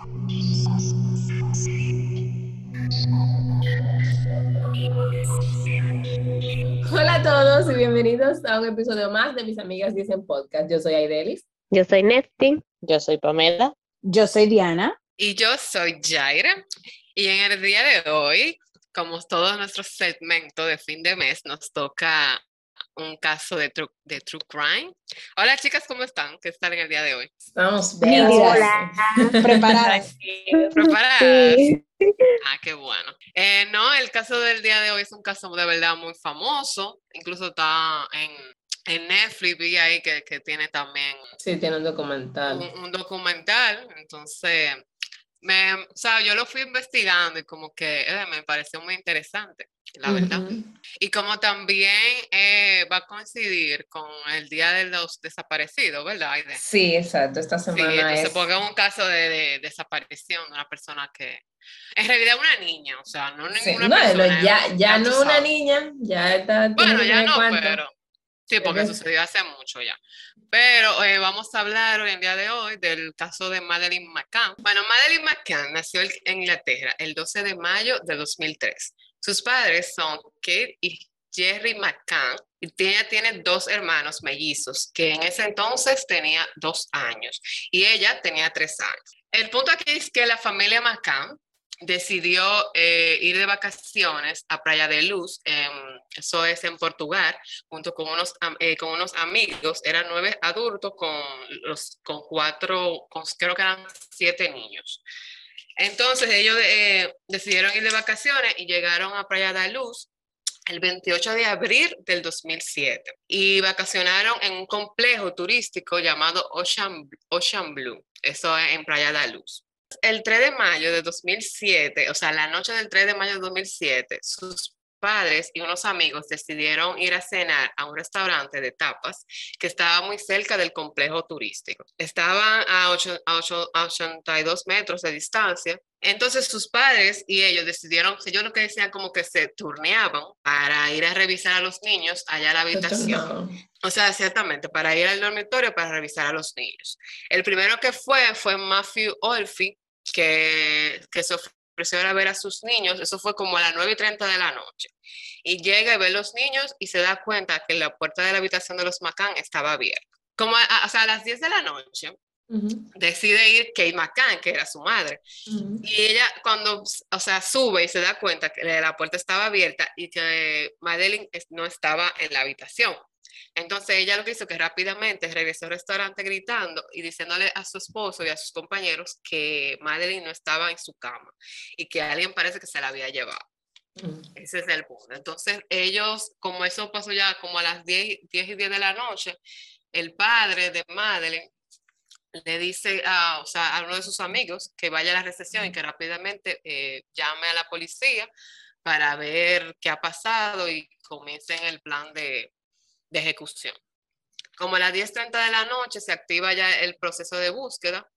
Hola a todos y bienvenidos a un episodio más de Mis Amigas Dicen Podcast. Yo soy Aidelis. Yo soy Nesty. Yo soy Pamela. Yo soy Diana. Y yo soy Jaira. Y en el día de hoy, como todos nuestros segmentos de fin de mes, nos toca un caso de true, de true crime. Hola chicas, ¿cómo están? ¿Qué tal en el día de hoy? Estamos bien. Hola. Preparadas. ¿Preparadas? Sí. Ah, qué bueno. Eh, no, el caso del día de hoy es un caso de verdad muy famoso. Incluso está en, en Netflix, vi ahí que, que tiene también Sí, tiene un documental. un, un documental. Entonces, me, o sea, yo lo fui investigando y como que eh, me pareció muy interesante, la verdad. Ujú. Y como también eh, va a coincidir con el Día de los Desaparecidos, ¿verdad? Aide? Sí, exacto. Esta Sí, semana entonces es. porque es un caso de, de desaparición de una persona que, en realidad una niña, o sea, no Sí, ninguna no, persona. ya, ya tú no una niña, ya está. Bueno, ya no, cuánto. pero sí, porque Eres- sucedió hace mucho ya. Pero eh, vamos a hablar hoy en día de hoy del caso de Madeleine McCann. Bueno, Madeleine McCann nació en Inglaterra el 12 de mayo de 2003. Sus padres son Kate y Jerry McCann y ella tiene dos hermanos mellizos que en ese entonces tenía dos años y ella tenía tres años. El punto aquí es que la familia McCann decidió eh, ir de vacaciones a Playa de Luz, em, eso es en Portugal, junto con unos, eh, con unos amigos, eran nueve adultos con, los, con cuatro, con, creo que eran siete niños. Entonces ellos eh, decidieron ir de vacaciones y llegaron a Playa de Luz el 28 de abril del 2007 y vacacionaron en un complejo turístico llamado Ocean, Ocean Blue, eso es en Playa de Luz. El 3 de mayo de 2007, o sea, la noche del 3 de mayo de 2007, sus padres y unos amigos decidieron ir a cenar a un restaurante de tapas que estaba muy cerca del complejo turístico. Estaban a, ocho- a ocho- a 82 metros de distancia. Entonces sus padres y ellos decidieron, ellos lo que decían como que se turneaban para ir a revisar a los niños allá a la habitación. O sea, ciertamente, para ir al dormitorio para revisar a los niños. El primero que fue fue Matthew Olfi, que, que se ofreció a ver a sus niños. Eso fue como a las 9 y 30 de la noche. Y llega y ve a los niños y se da cuenta que la puerta de la habitación de los McCann estaba abierta. Como a, a- o sea, a las 10 de la noche Ujú, decide ir Kate McCann, que era su madre. ujú. Y ella cuando, o sea, sube y se da cuenta que la puerta estaba abierta y que Madeline no estaba en la habitación. Entonces ella lo que hizo que rápidamente regresó al restaurante gritando y diciéndole a su esposo y a sus compañeros que Madeline no estaba en su cama y que alguien parece que se la había llevado. Ujú. Ese es el punto. Entonces ellos, como eso pasó ya como a las 10, 10 y 10 de la noche, el padre de Madeline le dice a, o sea, a uno de sus amigos que vaya a la recepción y que rápidamente eh, llame a la policía para ver qué ha pasado y comiencen el plan de, de ejecución. Como a las 10.30 de la noche se activa ya el proceso de búsqueda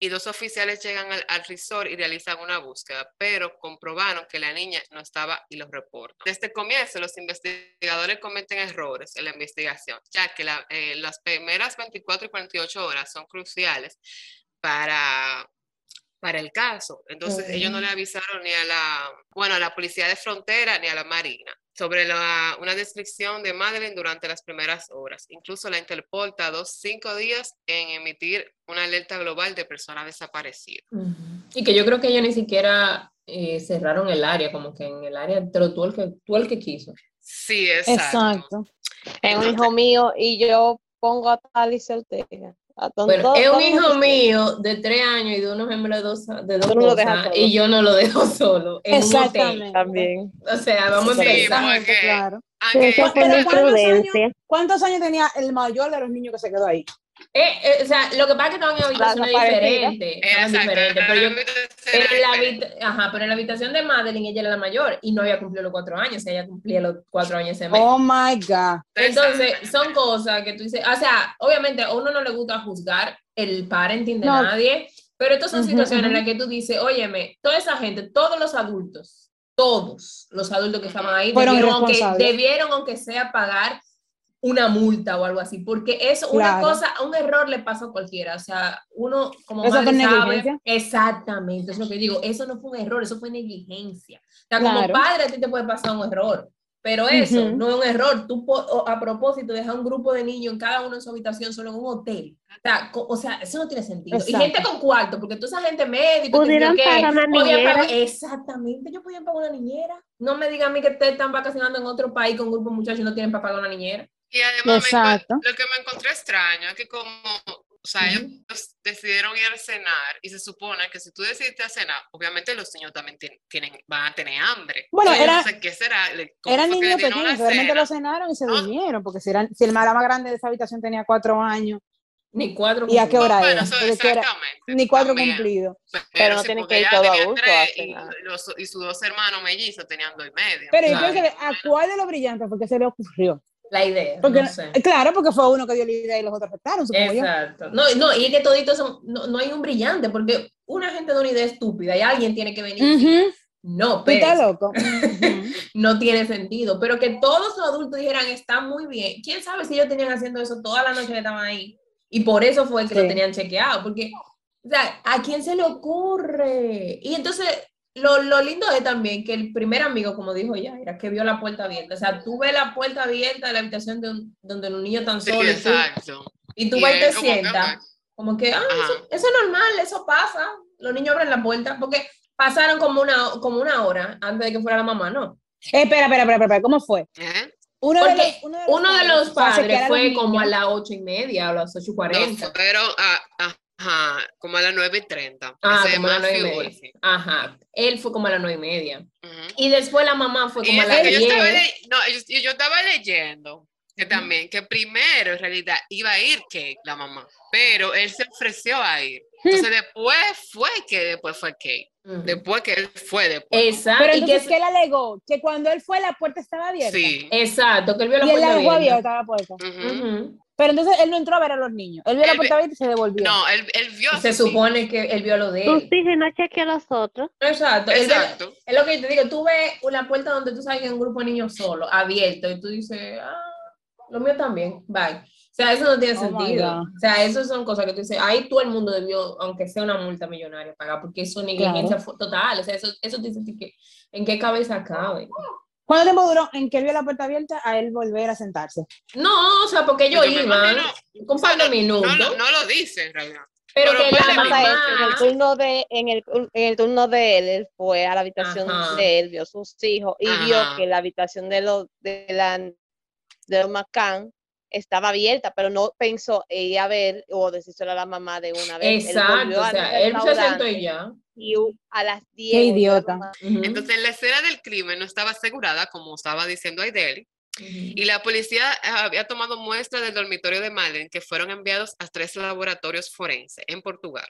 y dos oficiales llegan al, al resort y realizan una búsqueda, pero comprobaron que la niña no estaba y los reportan. Desde el comienzo, los investigadores cometen errores en la investigación, ya que la- eh, las primeras 24 y 48 horas son cruciales para, para el caso. Entonces, ellos no le avisaron ni a la, bueno, a la policía de frontera ni a la marina sobre la- una descripción de Madeleine durante las primeras horas. Incluso la Interpol tardó cinco días en emitir una alerta global de personas desaparecidas. Y que yo creo que ellos ni siquiera eh, cerraron el área, como que en el área, pero tú el que, tú el que quiso. Sí, exacto. Exacto. Es un hijo mío y yo pongo a Alice Ortega. A ton- Bueno, es un hijo mío de tres años y de unos hembras de dos, de dos no cosas, y yo no lo dejo solo en un hotel. Exactamente. También. O sea, vamos Sí, a empezar. claro. Imprudencia. ¿Cuántos años tenía el mayor de los niños que se quedó ahí? Eh, eh, o sea, lo que pasa es que estaban en habitaciones diferentes. Diferentes, pero, yo- pero en la habita- ajá, pero en la habitación de Madeline ella era la mayor y no había cumplido los cuatro años, ella cumplía los cuatro años ese mes. Oh my God. Entonces, son cosas que tú dices, o sea, obviamente a uno no le gusta juzgar el parenting de No. nadie, pero estas son situaciones en ujú. las que tú dices, óyeme, toda esa gente, todos los adultos, todos los adultos que estaban ahí, Fueron debieron aunque, debieron, aunque sea, pagar una multa o algo así, porque eso, una Claro. cosa, un error le pasa a cualquiera, o sea, uno como Eso madre sabe, exactamente, es lo que digo, eso no fue un error, eso fue negligencia. O sea, como Claro. padre a ti te puede pasar un error, pero eso Ujú. no es un error, tú a propósito dejar un grupo de niños en cada uno en su habitación solo en un hotel. O sea, o sea, eso no tiene sentido. Y Exacto. gente con cuarto, porque toda esa gente médico, que yo Pudieron qué, pagar una niñera. pagar- exactamente, ellos podían pagar una niñera. No me digan a mí que ustedes están vacacionando en otro país con un grupo de muchachos y no tienen para pagar una niñera. Y además me lo que me encontré extraño es que como, o sea, ellos decidieron ir a cenar y se supone que si tú decidiste a cenar, obviamente los niños también tien- tienen, van a tener hambre. Bueno, Entonces, era- no sé qué será. Eran niños pequeños, realmente lo cenaron y se No. durmieron, porque si, eran, si el la más grande de esa habitación tenía cuatro años, Ni cuatro. ¿y a qué hora Bueno, exactamente. ni cuatro cumplidos. Pero no sí, tienen que ir tres a y, los- y sus dos hermanos mellizos tenían dos y medio. Pero yo que a cuál de los brillantes fue que se le ocurrió. La idea, Porque, no sé. Claro, porque fue uno que dio la idea y los otros aceptaron, supongo yo. Exacto. No, no, y es que toditos son, no, no hay un brillante, porque una gente de una idea estúpida y alguien tiene que venir. Ujú, No, Tú estás pero loco. No tiene sentido. Pero que todos los adultos dijeran, está muy bien. ¿Quién sabe si ellos tenían haciendo eso toda la noche que estaban ahí? Y por eso fue que lo Sí. tenían chequeado, porque, o sea, ¿a quién se le ocurre? Y entonces, lo, lo lindo es también que el primer amigo, como dijo Yaira, que vio la puerta abierta. O sea, tú ves la puerta abierta de la habitación de un, donde un niño tan Sí, solo y tú, exacto. y tú vas y te sientas. Como que, ah, eso, eso es normal, eso pasa. Los niños abren la puerta, porque pasaron como una, como una hora antes de que fuera la mamá, ¿no? Eh, espera, espera, espera, espera, ¿cómo fue? ¿Eh? Uno de Porque los, uno de los Uno de padres los fue padres como a las ocho y media o a las ocho y No, cuarenta. fueron a, ajá, como a las nueve y treinta. Ah, Ese como a las. Ajá. Él fue como a las nueve y media. Ujú. Y después la mamá fue Y como a las que yo estaba, le- no, yo, yo estaba leyendo que también, que primero en realidad iba a ir Kate, la mamá, pero él se ofreció a ir. Entonces después fue que después fue Kate, Ujú. Después que él fue después. Exacto. Pero y que entonces, ¿qué le alegó? Que cuando él fue, la puerta estaba abierta. Sí. Exacto, que él vio la Y él puerta la dejó abierta. abierta la puerta. Ujú. Ujú. Pero entonces él no entró a ver a los niños. Él vio la Él puerta abierta y se devolvió. No, él, él vio Se hijos. supone que él vio lo de Tú él. sí, no chequeé a los otros. Exacto. él Exacto. Es lo que yo te digo, tú ves una puerta donde tú sabes que hay un grupo de niños solo, abierto, y tú dices, ah, lo mío también, bye. O sea, eso no tiene Oh sentido. O sea, eso son cosas que tú dices, ahí todo el mundo debió, aunque sea una multa millonaria, pagar, porque eso es negligencia fu- total. O sea, eso, eso te dice que, ¿en qué cabeza cabe? ¿Cuánto tiempo duró en que él vio la puerta abierta a él volver a sentarse? No, o sea, porque ellos Yo imagino- con un par de minutos, no, no lo dice en realidad. pero pero que la. Pasa eso, en el mamá... turno de, en el, en el turno de él, él fue a la habitación Ajá. de él, vio sus hijos y vio que la habitación de los de la de los McCann estaba abierta, pero no pensó ir a ver o decírselo a la mamá de una vez. Él Exacto, volvió o sea, él se sentó y ya. y a las 10. Qué idiota. Entonces la escena del crimen no estaba asegurada, como estaba diciendo Aideli, y la policía ah, había tomado muestras del dormitorio de Madeleine que fueron enviados a tres laboratorios forenses en Portugal.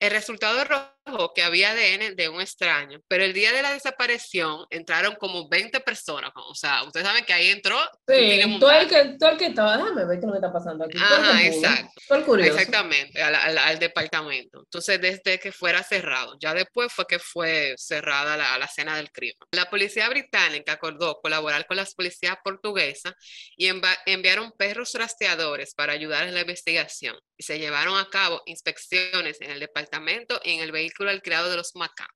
El resultado arrojó que había ADN de un extraño, pero el día de la desaparición entraron como 20 personas, o sea, ustedes saben que ahí entró Sí, tú el que, tú el que estaba, déjame ver qué que está pasando aquí. Ajá, exacto. el curioso. Exactamente, al, al- al departamento. Entonces, desde que fuera cerrado, ya después fue que fue cerrada la, la escena del crimen. La policía británica acordó colaborar con las policías portuguesas y enva- enviaron perros rastreadores para ayudar en la investigación. Y se llevaron a cabo inspecciones en el departamento y en el vehículo alquilado de los Macán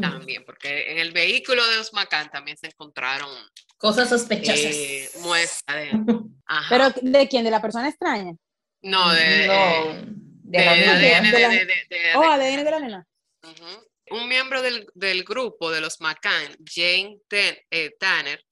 también, porque en el vehículo de los Macán también se encontraron Cosas sospechosas. eh, muestras de... Ajá. ¿Pero de quién? ¿De la persona extraña? no, de... no, de, de la. ADN de de- la- de- de- de- Oh, de- ADN de la nena. Ujú. Un miembro del, del grupo de los McCann, Jane Ten- eh, Tanner,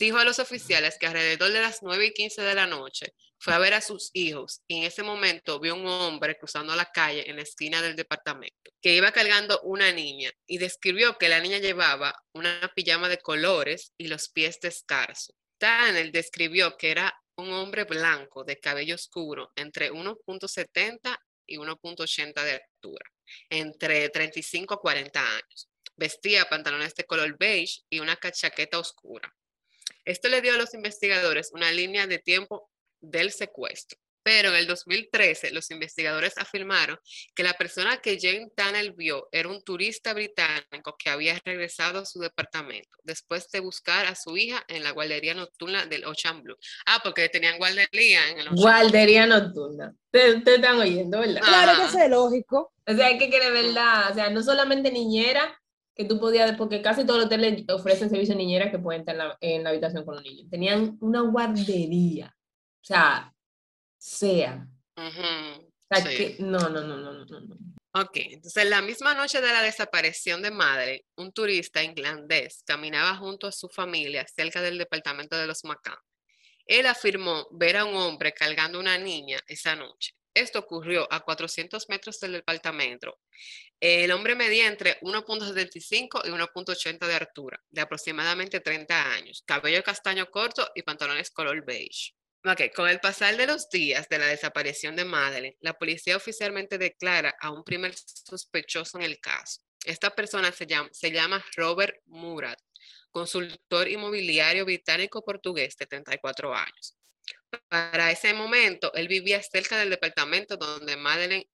dijo a los oficiales que alrededor de las 9 y 15 de la noche fue a ver a sus hijos y en ese momento vio un hombre cruzando la calle en la esquina del departamento que iba cargando una niña y describió que la niña llevaba una pijama de colores y los pies descalzos. Tanner describió que era un hombre blanco de cabello oscuro entre 1.70 y 1.80 de altura entre 35 a 40 años. Vestía pantalones de color beige y una chaqueta oscura. Esto le dio a los investigadores una línea de tiempo del secuestro. Pero en el 2013, los investigadores afirmaron que la persona que Jane Tunnell vio era un turista británico que había regresado a su departamento después de buscar a su hija en la guardería nocturna del Ocean Blue. Ah, porque tenían guardería en el Ocean Guardería nocturna. Te, te están oyendo, ¿verdad? Claro que eso es lógico. O sea, hay que querer verdad. O sea, no solamente niñera, que tú podías, porque casi todos los hoteles ofrecen servicio de niñera que pueden estar en la, en la habitación con los niños. Tenían una guardería. O sea, sea. Ujú, O sea, sí. que, no, no, no, no, no, no. Ok, entonces la misma noche de la desaparición de madre, un turista inglés caminaba junto a su familia cerca del departamento de los Macán. Él afirmó ver a un hombre cargando una niña esa noche. Esto ocurrió a 400 metros del departamento. El hombre medía entre 1.75 y 1.80 de altura, de aproximadamente 30 años, cabello castaño corto y pantalones color beige. Ok, con el pasar de los días de la desaparición de Madeleine, la policía oficialmente declara a un primer sospechoso en el caso. Esta persona se llama, se llama Robert Murat, consultor inmobiliario británico-portugués de 34 años. Para ese momento, él vivía cerca del departamento donde Madeleine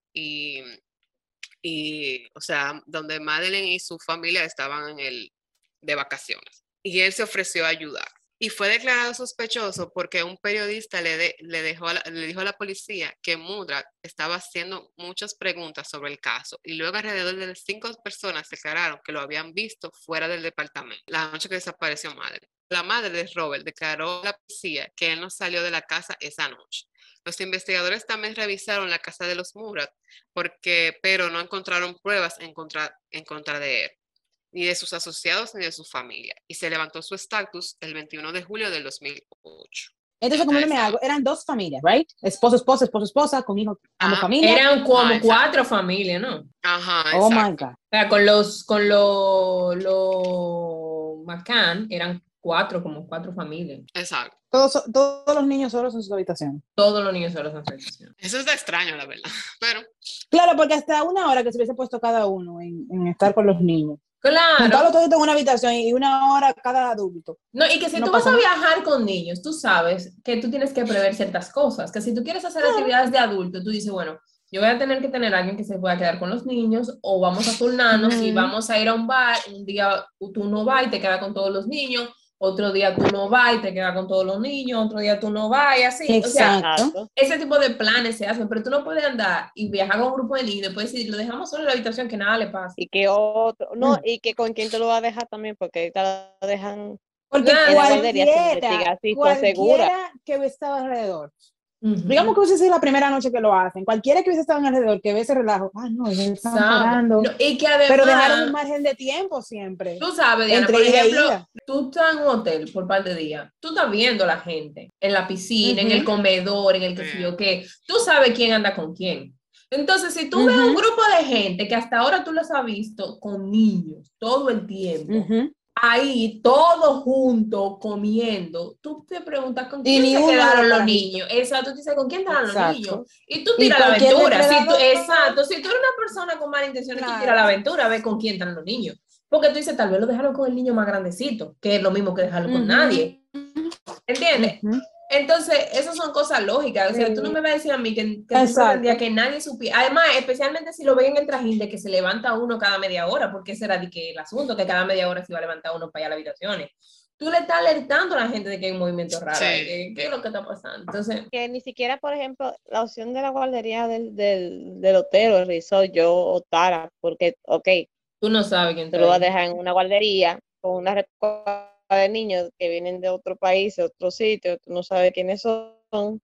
y, o sea, donde Madeleine y su familia estaban en el, de vacaciones. Y él se ofreció a ayudar. Y fue declarado sospechoso porque un periodista le, de- le, dejó le dijo a la policía que Mudra estaba haciendo muchas preguntas sobre el caso y luego alrededor de cinco personas declararon que lo habían visto fuera del departamento la noche que desapareció madre. La madre de Robert declaró a la policía que él no salió de la casa esa noche. Los investigadores también revisaron la casa de los Murat, porque, pero no encontraron pruebas en contra, en contra de él ni de sus asociados ni de su familia, y se levantó su estatus el 21 de julio del 2008. Entonces, como Ahí no me hago, eran dos familias, ¿right? Esposo, esposa, esposo, esposa, con hijos, ambos Ah, familias. Eran como Ah, exacto. cuatro familias, ¿no? O Ajá, Oh my exacto. God. sea, con los, con los, los McCann eran cuatro, como cuatro familias. exacto. Todos, todos los niños solos en su habitación. Todos los niños solos en su habitación. Eso está extraño, la verdad. Pero, Claro, porque hasta una hora que se hubiese puesto cada uno en, en estar con los niños. Claro. Todos en una habitación y una hora cada adulto. No, y que si No tú vas a viajar con niños, tú sabes que tú tienes que prever ciertas cosas, que si tú quieres hacer actividades de adulto, tú dices, bueno, yo voy a tener que tener a alguien que se pueda quedar con los niños o vamos a turnarnos y Ujú. vamos a ir a un bar, un día tú no vas y te quedas con todos los niños, otro día tú no vas y te quedas con todos los niños, otro día tú no vas y así. O sea, ese tipo de planes se hacen, pero tú no puedes andar y viajar con un grupo de niños y después decir, lo dejamos solo en la habitación que nada le pasa. Y que otro, no, Mm. y que con quién te lo vas a dejar también, porque ahorita lo dejan Porque cualquiera, cualquiera que estaba alrededor. Ujú. Digamos que hubiese sido la primera noche que lo hacen. Cualquiera que hubiese estado alrededor, que ve ese relajo, ah, no, Sabe. parando. No, y que además, Pero dejaron un margen de tiempo siempre. Tú sabes, Diana, Entre por ejemplo, ida. tú estás en un hotel por par de días, tú estás viendo a la gente en la piscina, en el comedor, en el que sé yo qué, tú sabes quién anda con quién. Entonces, si tú ves un grupo de gente que hasta ahora tú los has visto con niños todo el tiempo, Ujú. Ahí todos juntos comiendo, tú te preguntas con quién se quedaron los niños. Exacto, tú dices con quién estaban los niños. Y tú tiras la aventura. Si tú, exacto, si tú eres una persona con mala intención, tú Claro. tiras la aventura, ve con quién están los niños. Porque tú dices, tal vez lo dejaron con el niño más grandecito, que es lo mismo que dejarlo con nadie. ¿Entiendes? Entonces, esas son cosas lógicas. O sea, tú no Sí. me vas a decir a mí que, que que nadie supiera. Además, especialmente si lo ven en el trajín de que se levanta uno cada media hora, porque ese era de que el asunto, que cada media hora se iba a levantar uno para ir a las habitaciones. Tú le estás alertando a la gente de que hay un movimiento raro. Sí. que- ¿Qué es lo que está pasando? Entonces, que ni siquiera, por ejemplo, la opción de la guardería del, del, del hotel o el resort, yo optara, porque, ok, tú no sabes quién te lo vas a dejar en una guardería con una recopa de niños que vienen de otro país, de otro sitio, tú no sabes quiénes son,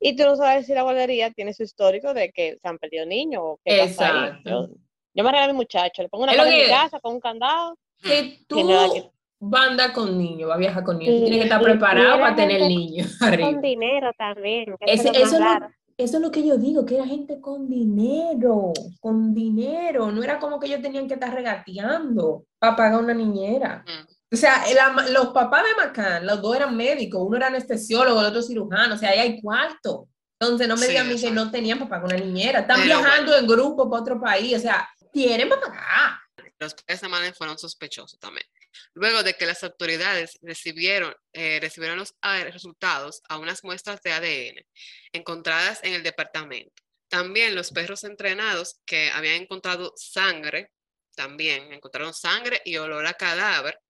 y tú no sabes si la guardería tiene su histórico de que se han perdido niños o qué. Exacto. Yo, yo me regalo a mi muchacho, le pongo una pared en mi casa con un candado. Si tú Que nada que- vas a andar con niños, vas a viajar con niños, Y- tienes que estar preparado para tener niños Con dinero también. eso es lo más eso, es lo, raro. eso es lo que yo digo, que era gente con dinero, con dinero. No era como que ellos tenían que estar regateando para pagar una niñera. Mm. O sea, la- los papás de Macán, los dos eran médicos, uno era anestesiólogo, el otro cirujano, o sea, ahí hay cuarto. Entonces, no me Sí, digan que no tenían para pagar una niñera. Están Pero viajando en grupo para otro país, o sea, tienen pagar. los padres de Madeleine fueron sospechosos también. luego de que las autoridades recibieron, eh, recibieron los ah, resultados a unas muestras de ADN encontradas en el departamento. También los perros entrenados que habían encontrado sangre, también encontraron sangre y olor a cadáver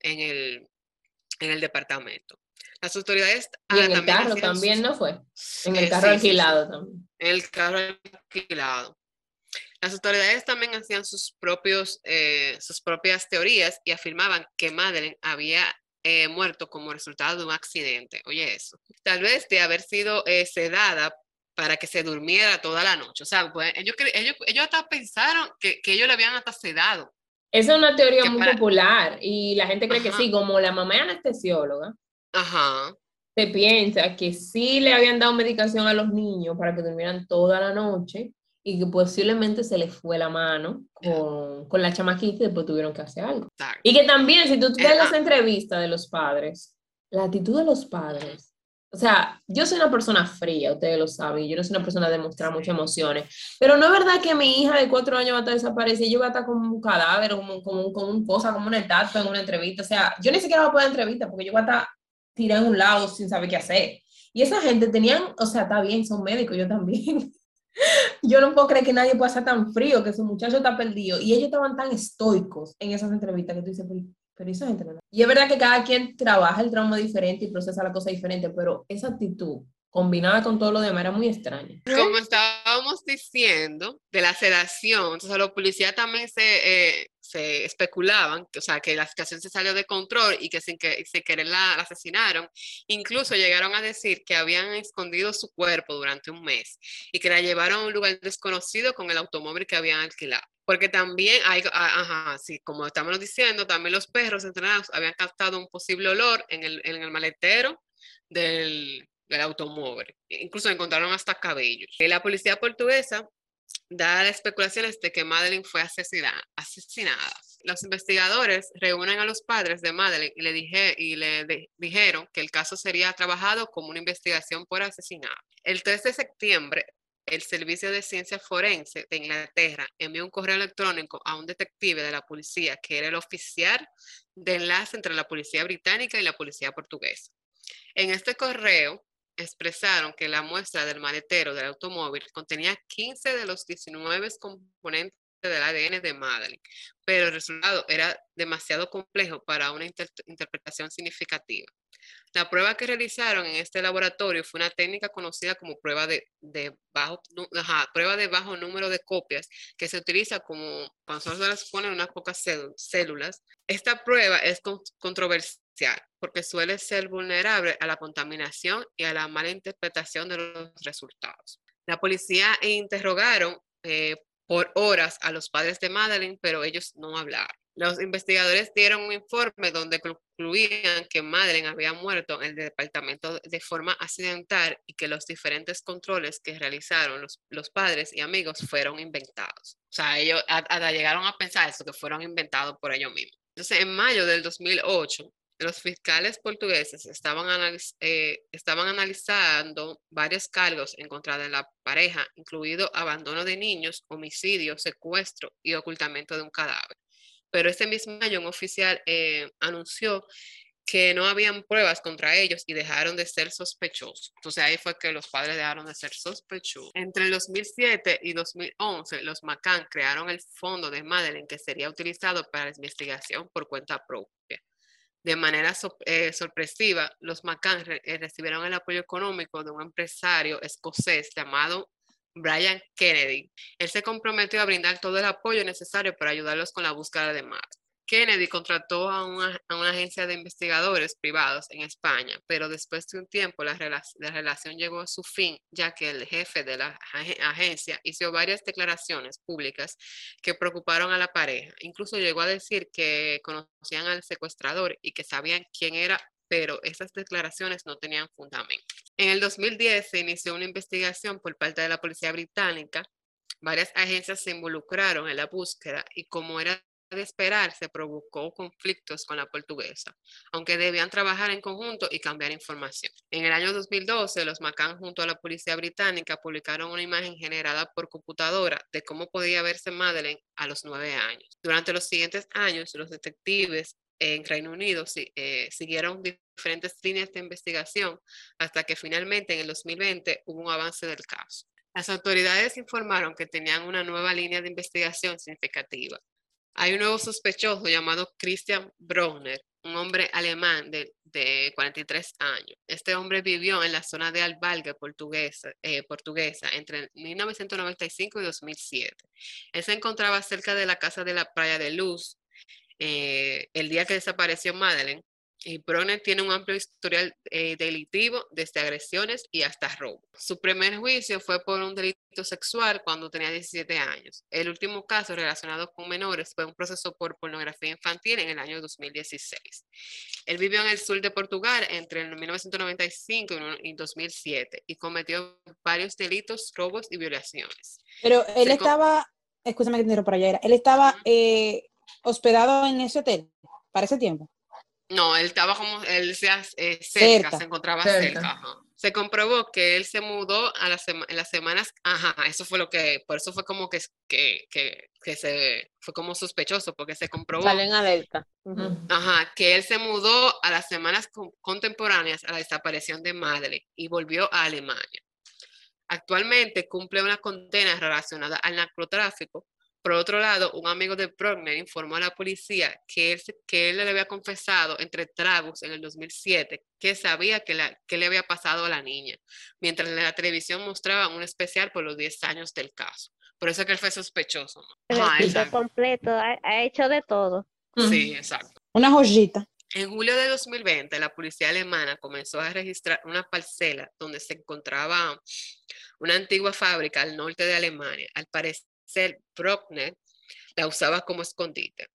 en el, en el departamento. Las autoridades Y ah, en el también carro también, sus- ¿no fue? En eh, el carro sí, alquilado también. el carro alquilado. Las autoridades también hacían sus, propios, eh, sus propias teorías y afirmaban que Madeleine había eh, muerto como resultado de un accidente. Oye, eso. Tal vez de haber sido eh, sedada para que se durmiera toda la noche. O sea, pues, ellos, ellos, ellos hasta pensaron que, que ellos le habían hasta sedado. Esa es una teoría Que muy para- popular y la gente cree que Ajá. sí, como la mamá es anestesióloga, Ajá. se piensa que sí le habían dado medicación a los niños para que durmieran toda la noche y que posiblemente se les fue la mano con, con la chamaquita y después tuvieron que hacer algo. exacto. Y que también, si tú ves las entrevistas de los padres, la actitud de los padres, o sea, yo soy una persona fría, ustedes lo saben, yo no soy una persona de mostrar muchas emociones, pero no es verdad que mi hija de cuatro años va a estar desaparecida yo voy a estar como un cadáver, como, como, como un cosa, como una estatua en una entrevista, o sea, yo ni siquiera voy a poder entrevista porque yo voy a estar tirada en un lado sin saber qué hacer. Y esa gente tenían, o sea, está bien, son médicos, yo también. Yo no puedo creer que nadie pueda ser tan frío, que su muchacho está perdido. Y ellos estaban tan estoicos en esas entrevistas que tú dices, pero, pero esa gente no. Y es verdad que cada quien trabaja el trauma diferente y procesa la cosa diferente, pero esa actitud combinada con todo lo demás era muy extraña. Como estábamos diciendo, de la sedación, entonces los policías también se, eh, se especulaban, que, o sea, que la situación se salió de control y que sin, que, sin querer la, la asesinaron. Incluso llegaron a decir que habían escondido su cuerpo durante un mes y que la llevaron a un lugar desconocido con el automóvil que habían alquilado. Porque también hay, ajá, sí, como estamos diciendo, también los perros entrenados habían captado un posible olor en el, en el maletero del, del automóvil. Incluso encontraron hasta cabellos. Eh, La policía portuguesa da especulaciones de que Madeleine fue asesinada. asesinada. Los investigadores reúnen a los padres de Madeleine y le, dije, y le de- dijeron que el caso sería trabajado como una investigación por asesinato. El 3 de septiembre, el Servicio de Ciencia Forense de Inglaterra envió un correo electrónico a un detective de la policía que era el oficial de enlace entre la policía británica y la policía portuguesa. En este correo expresaron que la muestra del maletero del automóvil contenía 15 de los 19 componentes del ADN de Madeleine, pero el resultado era demasiado complejo para una inter- interpretación significativa. La prueba que realizaron en este laboratorio fue una técnica conocida como prueba de, bajo, ajá, prueba de bajo número de copias que se utiliza como cuando solo se les ponen unas pocas célu- células. Esta prueba es con- controversial porque suele ser vulnerable a la contaminación y a la mala interpretación de los resultados. La policía interrogaron eh, por horas a los padres de Madeleine, pero ellos no hablaron. Los investigadores dieron un informe donde concluían que Madeleine había muerto en el departamento de forma accidental y que los diferentes controles que realizaron los, los padres y amigos fueron inventados. O sea, ellos llegaron a pensar eso, que fueron inventados por ellos mismos. Entonces, en mayo del 2008, los fiscales portugueses estaban, analiz- eh, estaban analizando varios cargos en contra de la pareja, incluido abandono de niños, homicidio, secuestro y ocultamiento de un cadáver. Pero ese mismo año un oficial eh, anunció que no habían pruebas contra ellos y dejaron de ser sospechosos. Entonces ahí fue que los padres dejaron de ser sospechosos. Entre el 2007 y 2011, los McCann crearon el fondo de Madeleine que sería utilizado para la investigación por cuenta propia. De manera eh, sorpresiva, los McCann re- eh, recibieron el apoyo económico de un empresario escocés llamado Brian Kennedy. Él se comprometió a brindar todo el apoyo necesario para ayudarlos con la búsqueda de Matt. Kennedy contrató a una, a una agencia de investigadores privados en España, pero después de un tiempo la, la relación llegó a su fin, ya que el jefe de la ag- agencia hizo varias declaraciones públicas que preocuparon a la pareja. Incluso llegó a decir que conocían al secuestrador y que sabían quién era, pero esas declaraciones no tenían fundamento. En el 2010 se inició una investigación por parte de la policía británica. Varias agencias se involucraron en la búsqueda y como era de esperar, se provocó conflictos con la portuguesa, aunque debían trabajar en conjunto y cambiar información. En el año 2012, los McCann junto a la policía británica publicaron una imagen generada por computadora de cómo podía verse Madeleine a los nueve años. Durante los siguientes años, los detectives en Reino Unido eh, siguieron diferentes líneas de investigación hasta que finalmente en el 2020 hubo un avance del caso. Las autoridades informaron que tenían una nueva línea de investigación significativa. Hay un nuevo sospechoso llamado Christian Bronner, un hombre alemán de, de 43 años. Este hombre vivió en la zona de Albalga portuguesa, eh, portuguesa entre 1995 y 2007. Él se encontraba cerca de la casa de la playa de Luz eh, el día que desapareció Madeleine. Y Bronner tiene un amplio historial eh, delictivo, desde agresiones y hasta robo. Su primer juicio fue por un delito sexual cuando tenía 17 años. El último caso relacionado con menores fue un proceso por pornografía infantil en el año 2016. Él vivió en el sur de Portugal entre el 1995 y 2007 y cometió varios delitos, robos y violaciones. Pero él Se estaba, escúchame que te interrumpa, Yaira, él estaba eh, hospedado en ese hotel para ese tiempo. No, él estaba como, él se, eh, cerca, Cerca. se encontraba Cerca. cerca. ajá. Se comprobó que él se mudó a la sema- en las semanas, ajá, eso fue lo que, por eso fue como que, que, que, que se, fue como sospechoso, porque se comprobó, Salió en alerta. Ujú. Ujú. ajá, que él se mudó a las semanas con- contemporáneas a la desaparición de Madeleine y volvió a Alemania. Actualmente cumple una condena relacionada al narcotráfico. Por otro lado, un amigo de Bruckner informó a la policía que él, que él le había confesado entre tragos en el 2007 que sabía que, la, que le había pasado a la niña, mientras en la televisión mostraban un especial por los 10 años del caso. Por eso es que él fue sospechoso. ¿no? El exacto. completo, ha, ha hecho de todo. Sí, exacto. Una joyita. En julio de 2020, la policía alemana comenzó a registrar una parcela donde se encontraba una antigua fábrica al norte de Alemania. Al parecer, Bruckner la usaba como escondite.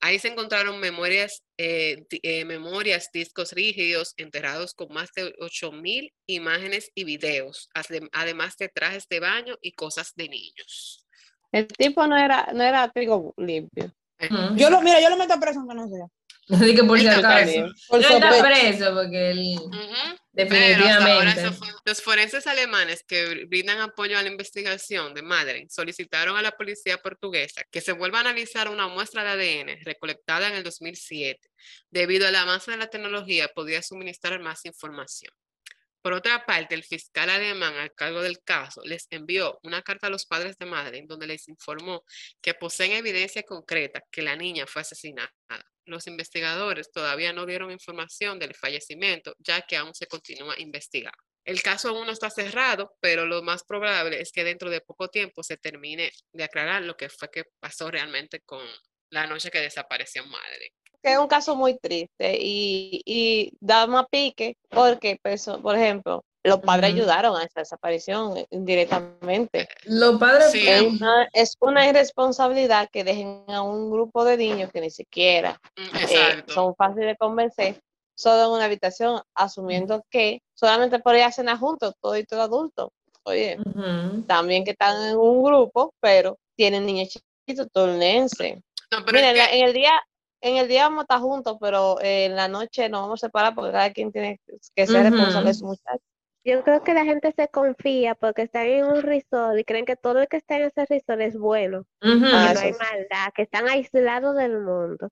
Ahí se encontraron memorias, eh, eh, memorias, discos rígidos enterrados con más de 8.000 imágenes y videos, adem- además de trajes de baño y cosas de niños. El tipo no era, no era trigo limpio. Yo lo, mira, yo lo meto preso aunque no sea. Así que por si acaso. Por No está preso porque él definitivamente. fue- Los forenses alemanes que br- brindan apoyo a la investigación de Madeleine solicitaron a la policía portuguesa que se vuelva a analizar una muestra de ADN recolectada en el 2007. Debido al avance de la tecnología, podía suministrar más información. Por otra parte, el fiscal alemán al cargo del caso les envió una carta a los padres de Madeleine donde les informó que poseen evidencia concreta que la niña fue asesinada. Los investigadores todavía no dieron información del fallecimiento, ya que aún se continúa investigando. El caso aún no está cerrado, pero lo más probable es que dentro de poco tiempo se termine de aclarar lo que fue que pasó realmente con la noche que desapareció. Que es un caso muy triste y, y da más pique porque, perso- por ejemplo, los padres ayudaron a esa desaparición eh, indirectamente. Los padres. Sí. Es una, es una irresponsabilidad que dejen a un grupo de niños que ni siquiera Mm, eh, son fáciles de convencer, solo en una habitación, asumiendo que solamente por ir a cenar juntos, todo y todo adulto. Oye, también que están en un grupo, pero tienen niños chiquitos, turnense. No, Mira, es que- en el día, en el día vamos a estar juntos, pero eh, en la noche nos vamos a separar porque cada quien tiene que ser responsable de su muchacho. Yo creo que la gente se confía porque están en un resort y creen que todo el que está en ese resort es bueno, que Ah, no hay maldad, que están aislados del mundo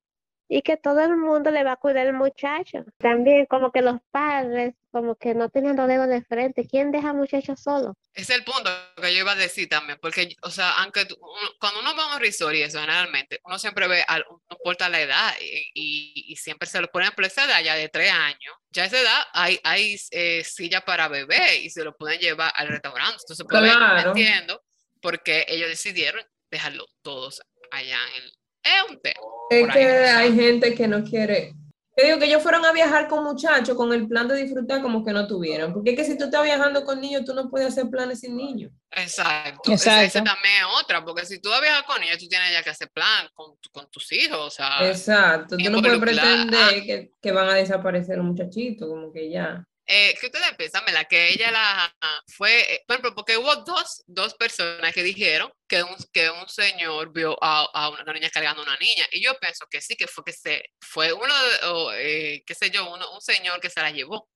y que todo el mundo le va a cuidar al muchacho. También como que los padres como que no tenían los dedos de frente. ¿Quién deja al muchacho solo? Es el punto que yo iba a decir también, porque, o sea, aunque tú- cuando uno va a un resort y eso generalmente, uno siempre ve, al, no importa la edad, y, y- y siempre se lo ponen por esa edad ya de tres años, ya a esa edad hay, hay eh, silla para bebé y se lo pueden llevar al restaurante. Entonces, pues, yo no Claro. entiendo por qué ellos decidieron dejarlo todos allá en el... Es un tema. Es que hay gente que no quiere. Yo digo que ellos fueron a viajar con muchachos con el plan de disfrutar como que no tuvieron. Porque es que si tú estás viajando con niños, tú no puedes hacer planes sin niños. Exacto. Esa- Esa Exacto. también es otra, porque si tú vas a viajar con ellos, tú tienes ya que hacer plan con, con tus hijos, o sea... Exacto. Tú no puedes pelucla- ah. pretender que, que van a desaparecer un muchachito, como que ya. Eh, ¿qué ustedes piensan, Mela? Que ella la fue, eh, por ejemplo, porque hubo dos, dos personas que dijeron que un, que un señor vio a, a una niña cargando a una niña. Y yo pienso que sí, que fue que se, fue uno, de- o, eh, qué sé yo, uno, un señor que se la llevó.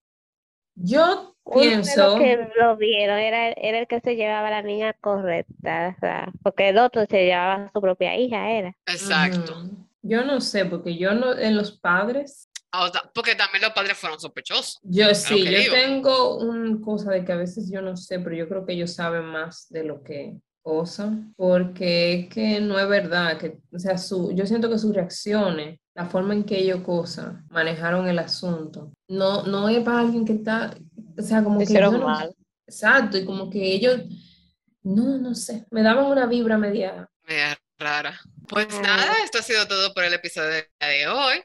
Yo Uno de los pienso. que lo vieron era, era el que se llevaba a la niña correcta, o sea, porque el otro se llevaba a su propia hija, era. Exacto. Ujú. Yo no sé, porque yo no, en los padres, Ah, o sea, porque también los padres fueron sospechosos. yo sí, yo digo. tengo una cosa de que a veces yo no sé, pero yo creo que ellos saben más de lo que cosa, porque es que no es verdad, que, o sea, su, yo siento que sus reacciones, la forma en que ellos cosa manejaron el asunto, no, no es para alguien que está, o sea, como Lo que hicieron no- mal. exacto, y como que ellos, no, no sé, me daban una vibra media. Media rara. Pues Ah. nada, esto ha sido todo por el episodio de, de hoy.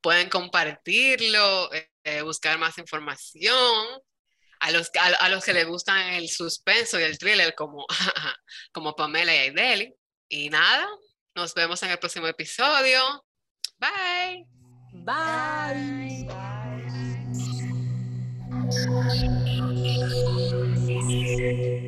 Pueden compartirlo, eh, eh, buscar más información a los, a, a los que les gustan el suspenso y el thriller como, como Pamela y Aideli. Y nada, nos vemos en el próximo episodio. Bye. Bye. Bye.